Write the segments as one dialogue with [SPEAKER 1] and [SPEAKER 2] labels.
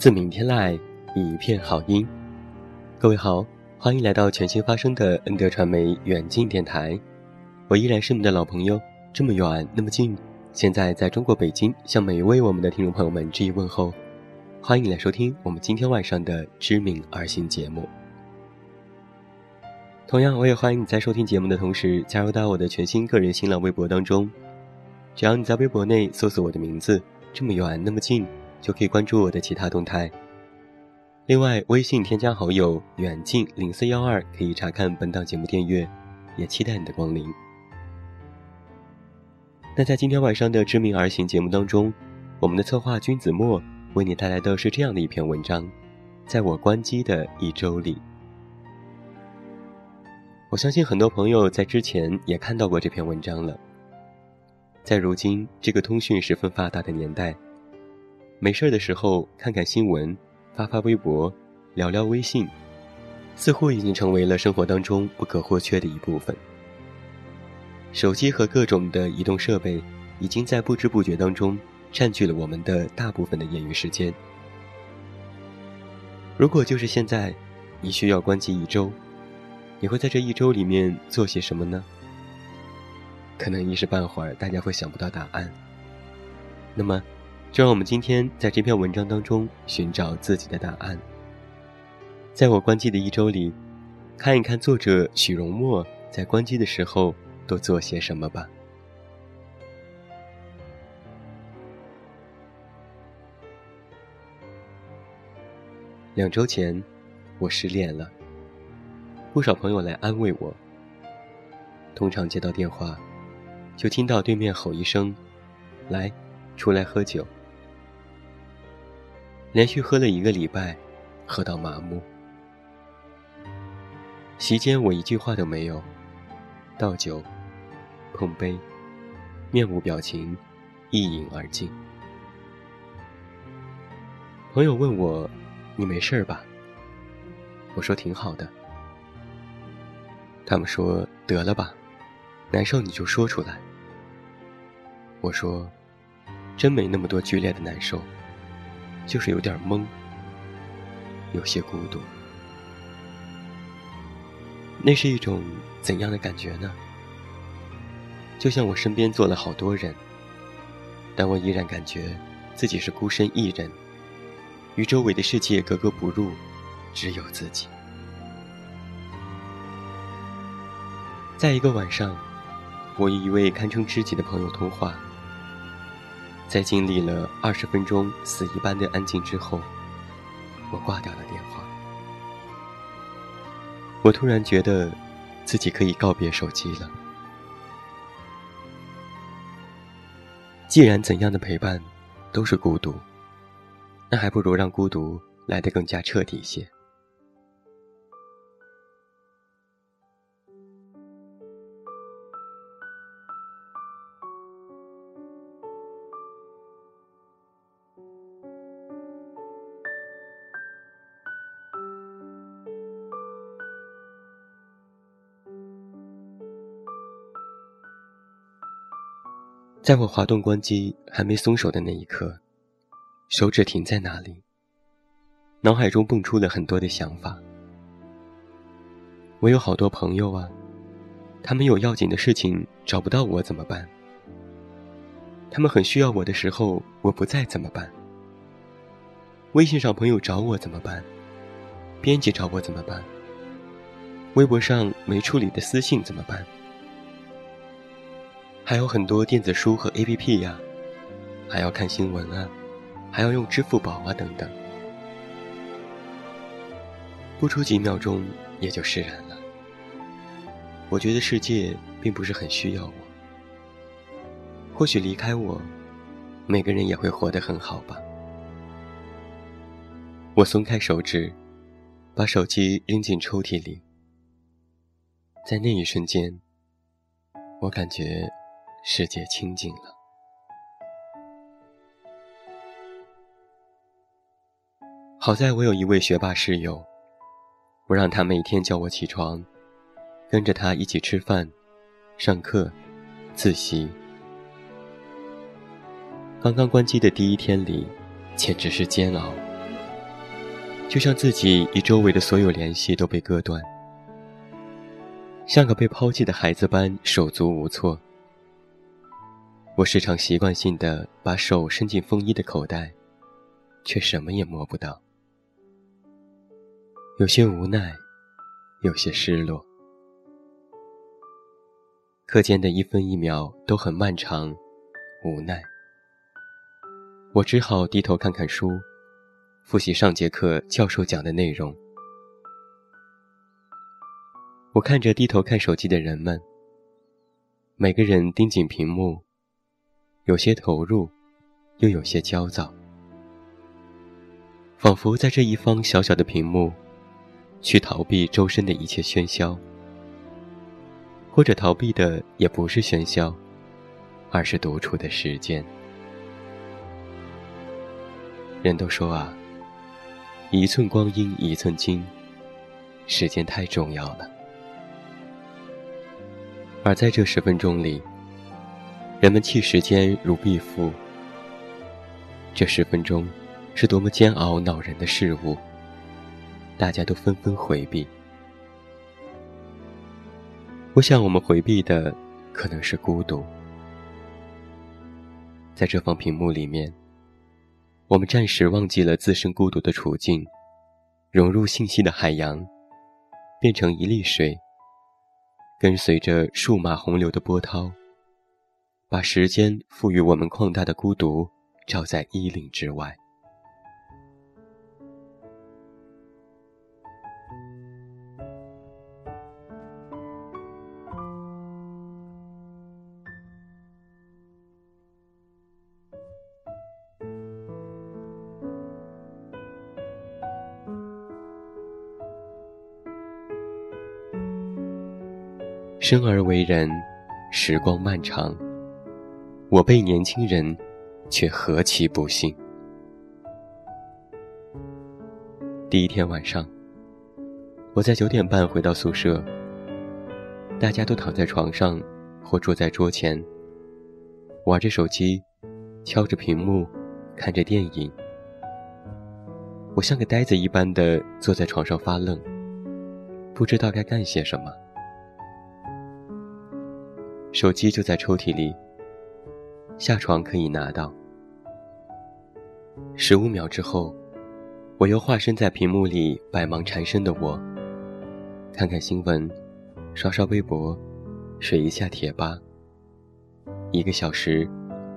[SPEAKER 1] 自明天籁，一片好音。各位好，欢迎来到全新发生的恩德传媒远近电台。我依然是你们的老朋友，这么远那么近。现在在中国北京，向每一位我们的听众朋友们致以问候。欢迎来收听我们今天晚上的知名二星节目。同样，我也欢迎你在收听节目的同时，加入到我的全新个人新浪微博当中。只要你在微博内搜索我的名字，这么远那么近。就可以关注我的其他动态。另外，微信添加好友“远近零四幺二”可以查看本档节目订阅，也期待你的光临。那在今天晚上的知名而行节目当中，我们的策划君子墨为你带来的是这样的一篇文章：在我关机的一周里，我相信很多朋友在之前也看到过这篇文章了。在如今这个通讯十分发达的年代。没事的时候看看新闻，发发微博，聊聊微信，似乎已经成为了生活当中不可或缺的一部分。手机和各种的移动设备，已经在不知不觉当中占据了我们的大部分的业余时间。如果就是现在，你需要关机一周，你会在这一周里面做些什么呢？可能一时半会儿大家会想不到答案。那么。就让我们今天在这篇文章当中寻找自己的答案。在我关机的一周里，看一看作者许荣墨在关机的时候都做些什么吧。两周前，我失恋了，不少朋友来安慰我。通常接到电话，就听到对面吼一声：“来，出来喝酒。”连续喝了一个礼拜，喝到麻木。席间我一句话都没有，倒酒，碰杯，面无表情，一饮而尽。朋友问我：“你没事吧？”我说：“挺好的。”他们说：“得了吧，难受你就说出来。”我说：“真没那么多剧烈的难受。”就是有点懵，有些孤独。那是一种怎样的感觉呢？就像我身边坐了好多人，但我依然感觉自己是孤身一人，与周围的世界格格不入，只有自己。在一个晚上，我与一位堪称知己的朋友通话。在经历了二十分钟死一般的安静之后，我挂掉了电话。我突然觉得，自己可以告别手机了。既然怎样的陪伴都是孤独，那还不如让孤独来得更加彻底些。在我滑动关机还没松手的那一刻，手指停在那里，脑海中蹦出了很多的想法。我有好多朋友啊，他们有要紧的事情找不到我怎么办？他们很需要我的时候我不在怎么办？微信上朋友找我怎么办？编辑找我怎么办？微博上没处理的私信怎么办？还有很多电子书和 APP 呀，还要看新闻啊，还要用支付宝啊等等，不出几秒钟也就释然了。我觉得世界并不是很需要我，或许离开我，每个人也会活得很好吧。我松开手指，把手机扔进抽屉里，在那一瞬间，我感觉。世界清静了。好在我有一位学霸室友，我让他每天叫我起床，跟着他一起吃饭、上课、自习。刚刚关机的第一天里，简直是煎熬，就像自己与周围的所有联系都被割断，像个被抛弃的孩子般手足无措。我时常习惯性的把手伸进风衣的口袋，却什么也摸不到，有些无奈，有些失落。课间的一分一秒都很漫长，无奈。我只好低头看看书，复习上节课教授讲的内容。我看着低头看手机的人们，每个人盯紧屏幕。有些投入，又有些焦躁，仿佛在这一方小小的屏幕，去逃避周身的一切喧嚣，或者逃避的也不是喧嚣，而是独处的时间。人都说啊，一寸光阴一寸金，时间太重要了，而在这十分钟里。人们弃时间如敝孚，这十分钟是多么煎熬恼人的事物，大家都纷纷回避。我想，我们回避的可能是孤独。在这方屏幕里面，我们暂时忘记了自身孤独的处境，融入信息的海洋，变成一粒水，跟随着数码洪流的波涛。把时间赋予我们旷大的孤独，照在衣领之外。生而为人，时光漫长。我辈年轻人，却何其不幸！第一天晚上，我在九点半回到宿舍，大家都躺在床上或坐在桌前，玩着手机，敲着屏幕，看着电影。我像个呆子一般的坐在床上发愣，不知道该干些什么。手机就在抽屉里。下床可以拿到。十五秒之后，我又化身在屏幕里百忙缠身的我，看看新闻，刷刷微博，水一下贴吧。一个小时，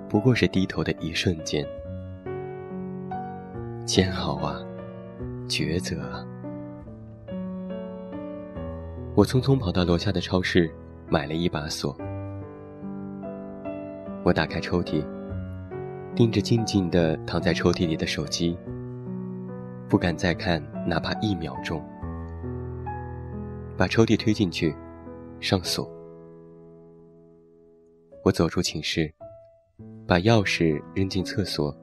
[SPEAKER 1] 不过是低头的一瞬间。煎熬啊，抉择啊！我匆匆跑到楼下的超市，买了一把锁。我打开抽屉，盯着静静的躺在抽屉里的手机，不敢再看哪怕一秒钟。把抽屉推进去，上锁。我走出寝室，把钥匙扔进厕所，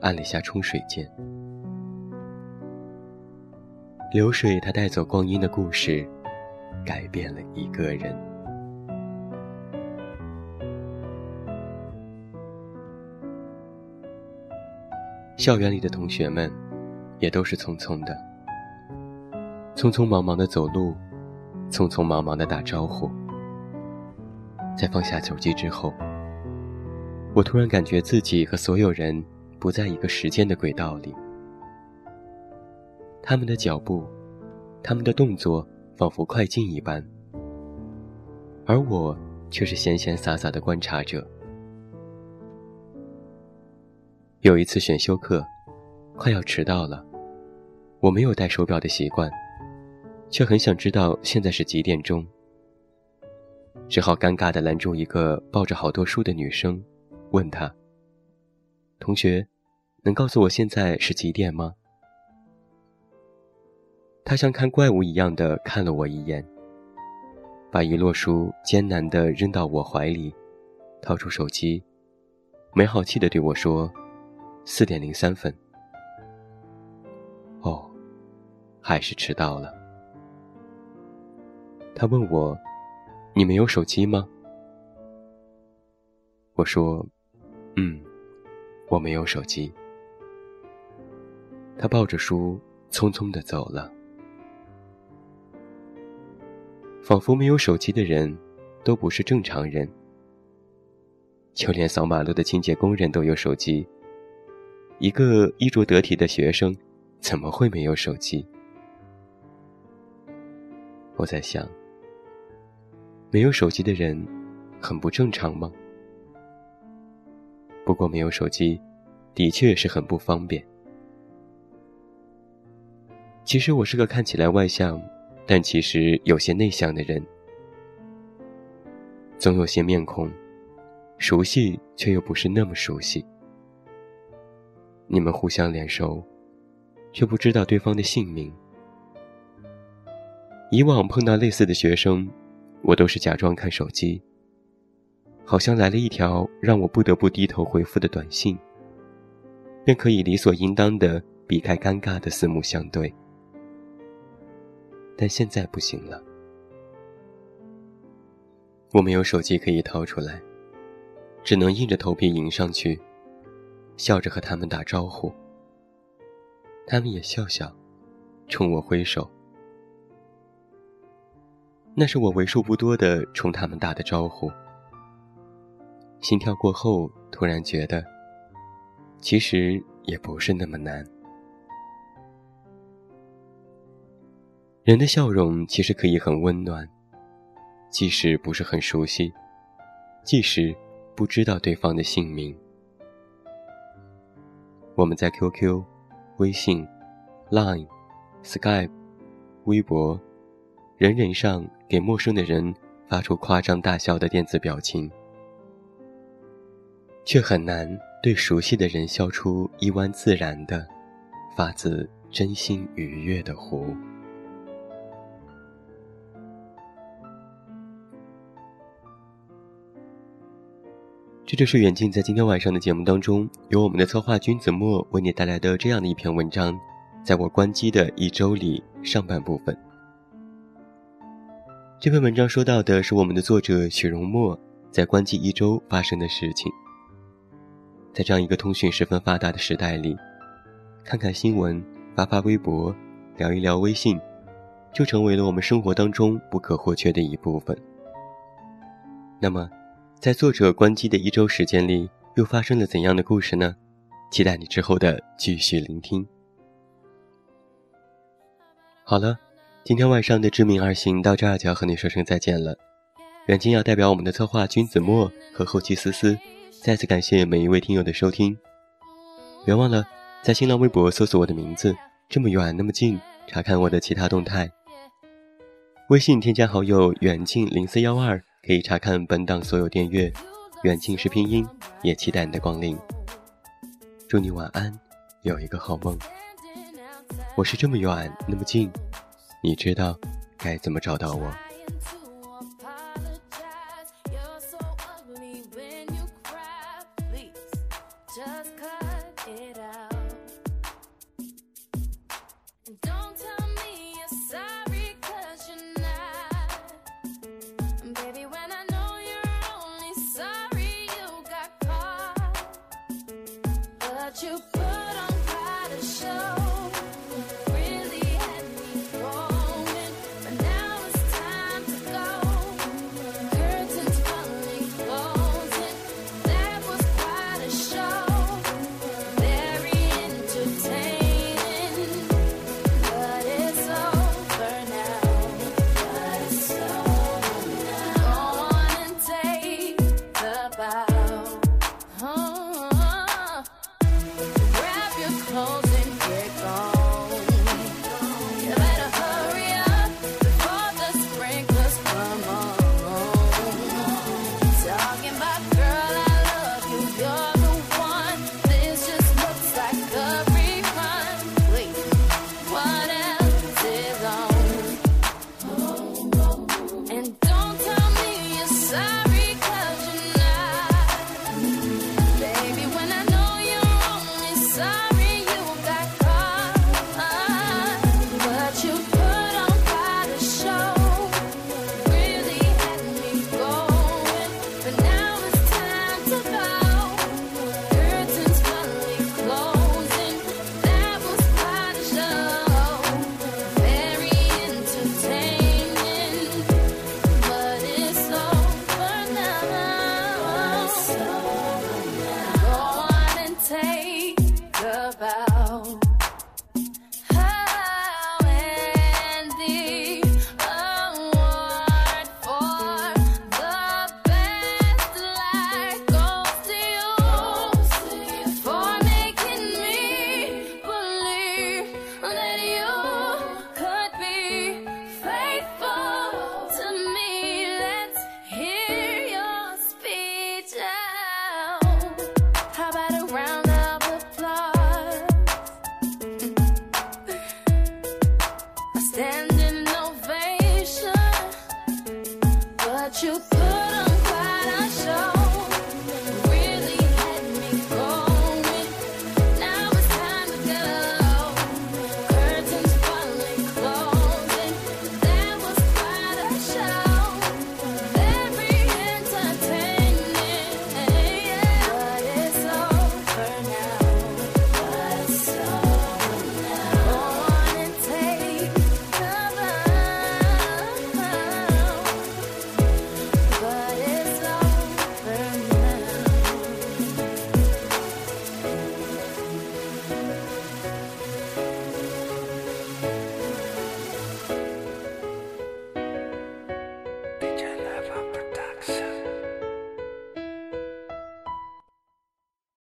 [SPEAKER 1] 按了一下冲水键。流水它带走光阴的故事，改变了一个人。校园里的同学们，也都是匆匆的，匆匆忙忙的走路，匆匆忙忙的打招呼。在放下手机之后，我突然感觉自己和所有人不在一个时间的轨道里。他们的脚步，他们的动作，仿佛快进一般，而我却是闲闲洒洒的观察者。有一次选修课，快要迟到了，我没有戴手表的习惯，却很想知道现在是几点钟。只好尴尬地拦住一个抱着好多书的女生，问她：“同学，能告诉我现在是几点吗？”她像看怪物一样的看了我一眼，把一摞书艰难地扔到我怀里，掏出手机，没好气地对我说：“四点零三分。”哦，还是迟到了。他问我。你没有手机吗？我说：“嗯，我没有手机。”他抱着书匆匆的走了，仿佛没有手机的人都不是正常人。就连扫马路的清洁工人都有手机，一个衣着得体的学生怎么会没有手机？我在想。没有手机的人，很不正常吗？不过没有手机，的确是很不方便。其实我是个看起来外向，但其实有些内向的人。总有些面孔，熟悉却又不是那么熟悉。你们互相脸熟，却不知道对方的姓名。以往碰到类似的学生。我都是假装看手机，好像来了一条让我不得不低头回复的短信，便可以理所应当的避开尴尬的四目相对。但现在不行了，我没有手机可以掏出来，只能硬着头皮迎上去，笑着和他们打招呼。他们也笑笑，冲我挥手。那是我为数不多的冲他们打的招呼。心跳过后，突然觉得，其实也不是那么难。人的笑容其实可以很温暖，即使不是很熟悉，即使不知道对方的姓名。我们在 QQ、微信、Line、Skype、微博。人人上给陌生的人发出夸张大笑的电子表情，却很难对熟悉的人笑出一弯自然的、发自真心愉悦的弧。这就是远近在今天晚上的节目当中，由我们的策划君子墨为你带来的这样的一篇文章，在我关机的一周里上半部分。这篇文章说到的是我们的作者许荣墨在关机一周发生的事情。在这样一个通讯十分发达的时代里，看看新闻、发发微博、聊一聊微信，就成为了我们生活当中不可或缺的一部分。那么，在作者关机的一周时间里，又发生了怎样的故事呢？期待你之后的继续聆听。好了。今天晚上的知名二星到这儿就要和你说声再见了。远近要代表我们的策划君子墨和后期思思，再次感谢每一位听友的收听。别忘了在新浪微博搜索我的名字，这么远那么近，查看我的其他动态。微信添加好友远近零四幺二，可以查看本档所有订阅。远近是拼音，也期待你的光临。祝你晚安，有一个好梦。我是这么远那么近。你知道该怎么找到我